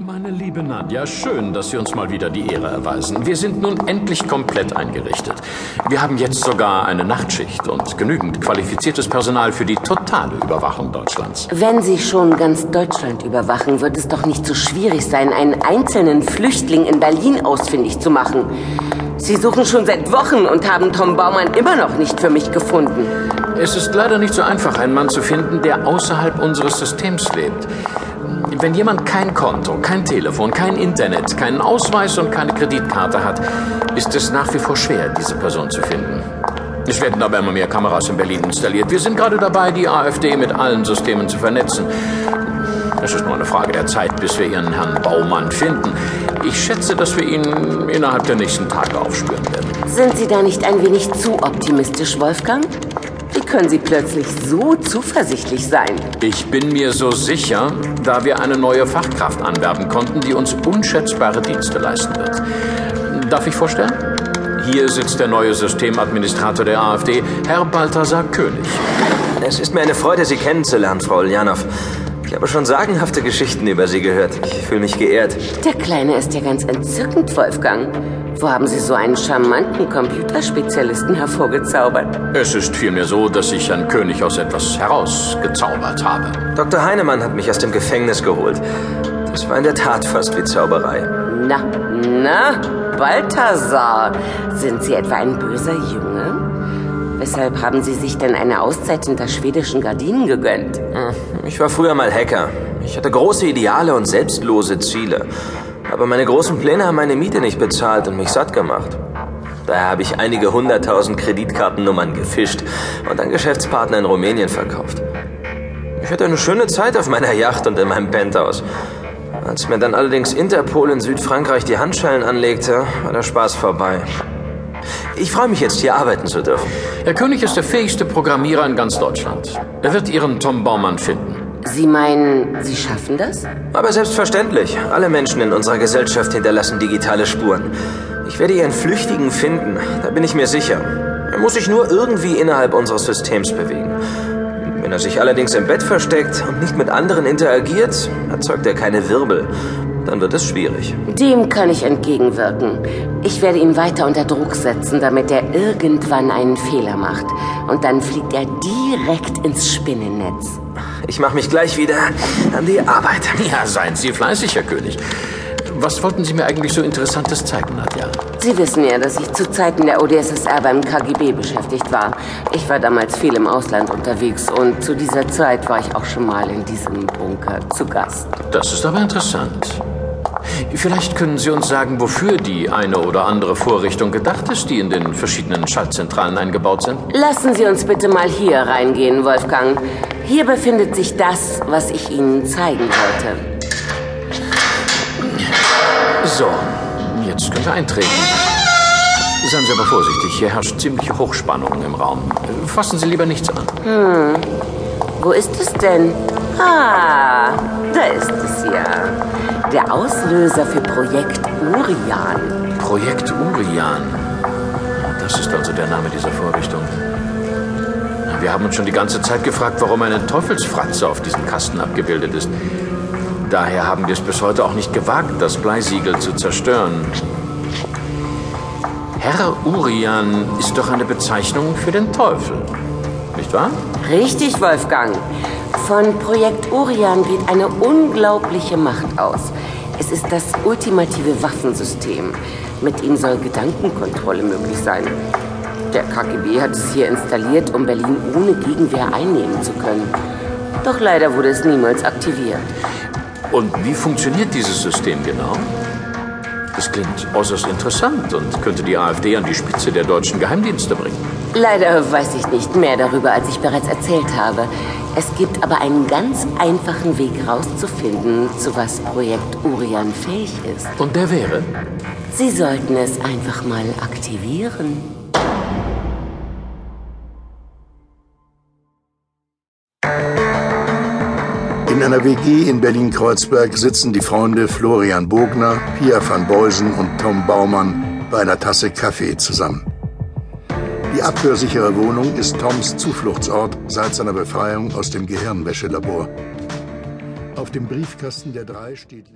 Meine liebe Nadja, schön, dass Sie uns mal wieder die Ehre erweisen. Wir sind nun endlich komplett eingerichtet. Wir haben jetzt sogar eine Nachtschicht und genügend qualifiziertes Personal für die totale Überwachung Deutschlands. Wenn Sie schon ganz Deutschland überwachen, wird es doch nicht so schwierig sein, einen einzelnen Flüchtling in Berlin ausfindig zu machen. Sie suchen schon seit Wochen und haben Tom Baumann immer noch nicht für mich gefunden. Es ist leider nicht so einfach, einen Mann zu finden, der außerhalb unseres Systems lebt. Wenn jemand kein Konto, kein Telefon, kein Internet, keinen Ausweis und keine Kreditkarte hat, ist es nach wie vor schwer, diese Person zu finden. Es werden aber immer mehr Kameras in Berlin installiert. Wir sind gerade dabei, die AfD mit allen Systemen zu vernetzen. Es ist nur eine Frage der Zeit, bis wir Ihren Herrn Baumann finden. Ich schätze, dass wir ihn innerhalb der nächsten Tage aufspüren werden. Sind Sie da nicht ein wenig zu optimistisch, Wolfgang? Wie können Sie plötzlich so zuversichtlich sein? Ich bin mir so sicher, da wir eine neue Fachkraft anwerben konnten, die uns unschätzbare Dienste leisten wird. Darf ich vorstellen? Hier sitzt der neue Systemadministrator der AfD, Herr Balthasar König. Es ist mir eine Freude, Sie kennenzulernen, Frau Uljanov. Ich habe schon sagenhafte Geschichten über Sie gehört. Ich fühle mich geehrt. Der Kleine ist ja ganz entzückend, Wolfgang. Wo haben Sie so einen charmanten Computerspezialisten hervorgezaubert? Es ist vielmehr so, dass ich Herrn König aus etwas herausgezaubert habe. Dr. Heinemann hat mich aus dem Gefängnis geholt. Das war in der Tat fast wie Zauberei. Na, na, Balthasar, sind Sie etwa ein böser Junge? Weshalb haben Sie sich denn eine Auszeit hinter schwedischen Gardinen gegönnt? Hm, ich war früher mal Hacker. Ich hatte große Ideale und selbstlose Ziele. Aber meine großen Pläne haben meine Miete nicht bezahlt und mich satt gemacht. Daher habe ich einige hunderttausend Kreditkartennummern gefischt und an Geschäftspartner in Rumänien verkauft. Ich hatte eine schöne Zeit auf meiner Yacht und in meinem Penthouse. Als mir dann allerdings Interpol in Südfrankreich die Handschellen anlegte, war der Spaß vorbei. Ich freue mich jetzt, hier arbeiten zu dürfen. Herr König ist der fähigste Programmierer in ganz Deutschland. Er wird Ihren Tom Baumann finden. Sie meinen, Sie schaffen das? Aber selbstverständlich. Alle Menschen in unserer Gesellschaft hinterlassen digitale Spuren. Ich werde Ihren Flüchtigen finden, da bin ich mir sicher. Er muss sich nur irgendwie innerhalb unseres Systems bewegen. Wenn er sich allerdings im Bett versteckt und nicht mit anderen interagiert, erzeugt er keine Wirbel. Dann wird es schwierig. Dem kann ich entgegenwirken. Ich werde ihn weiter unter Druck setzen, damit er irgendwann einen Fehler macht. Und dann fliegt er direkt ins Spinnennetz. Ich mache mich gleich wieder an die Arbeit. Ja, seien Sie fleißig, Herr König. Was wollten Sie mir eigentlich so Interessantes zeigen, Nadja? Sie wissen ja, dass ich zu Zeiten der ODSSR beim KGB beschäftigt war. Ich war damals viel im Ausland unterwegs und zu dieser Zeit war ich auch schon mal in diesem Bunker zu Gast. Das ist aber interessant. Vielleicht können Sie uns sagen, wofür die eine oder andere Vorrichtung gedacht ist, die in den verschiedenen Schaltzentralen eingebaut sind? Lassen Sie uns bitte mal hier reingehen, Wolfgang. Hier befindet sich das, was ich Ihnen zeigen wollte. So, jetzt können wir eintreten. Seien Sie aber vorsichtig, hier herrscht ziemliche Hochspannung im Raum. Fassen Sie lieber nichts an. Hm, wo ist es denn? Ah, da ist es ja. Der Auslöser für Projekt Urian. Projekt Urian. Das ist also der Name dieser Vorrichtung. Wir haben uns schon die ganze Zeit gefragt, warum eine Teufelsfratze auf diesem Kasten abgebildet ist. Daher haben wir es bis heute auch nicht gewagt, das Bleisiegel zu zerstören. Herr Urian ist doch eine Bezeichnung für den Teufel, nicht wahr? Richtig, Wolfgang. Von Projekt Urian geht eine unglaubliche Macht aus. Es ist das ultimative Waffensystem. Mit ihm soll Gedankenkontrolle möglich sein. Der KGB hat es hier installiert, um Berlin ohne Gegenwehr einnehmen zu können. Doch leider wurde es niemals aktiviert. Und wie funktioniert dieses System genau? Das klingt äußerst interessant und könnte die AfD an die Spitze der deutschen Geheimdienste bringen. Leider weiß ich nicht mehr darüber, als ich bereits erzählt habe. Es gibt aber einen ganz einfachen Weg herauszufinden, zu was Projekt Urian fähig ist. Und der wäre? Sie sollten es einfach mal aktivieren. In einer WG in Berlin-Kreuzberg sitzen die Freunde Florian Bogner, Pia van Beusen und Tom Baumann bei einer Tasse Kaffee zusammen. Die abhörsichere Wohnung ist Toms Zufluchtsort seit seiner Befreiung aus dem Gehirnwäschelabor. Auf dem Briefkasten der drei steht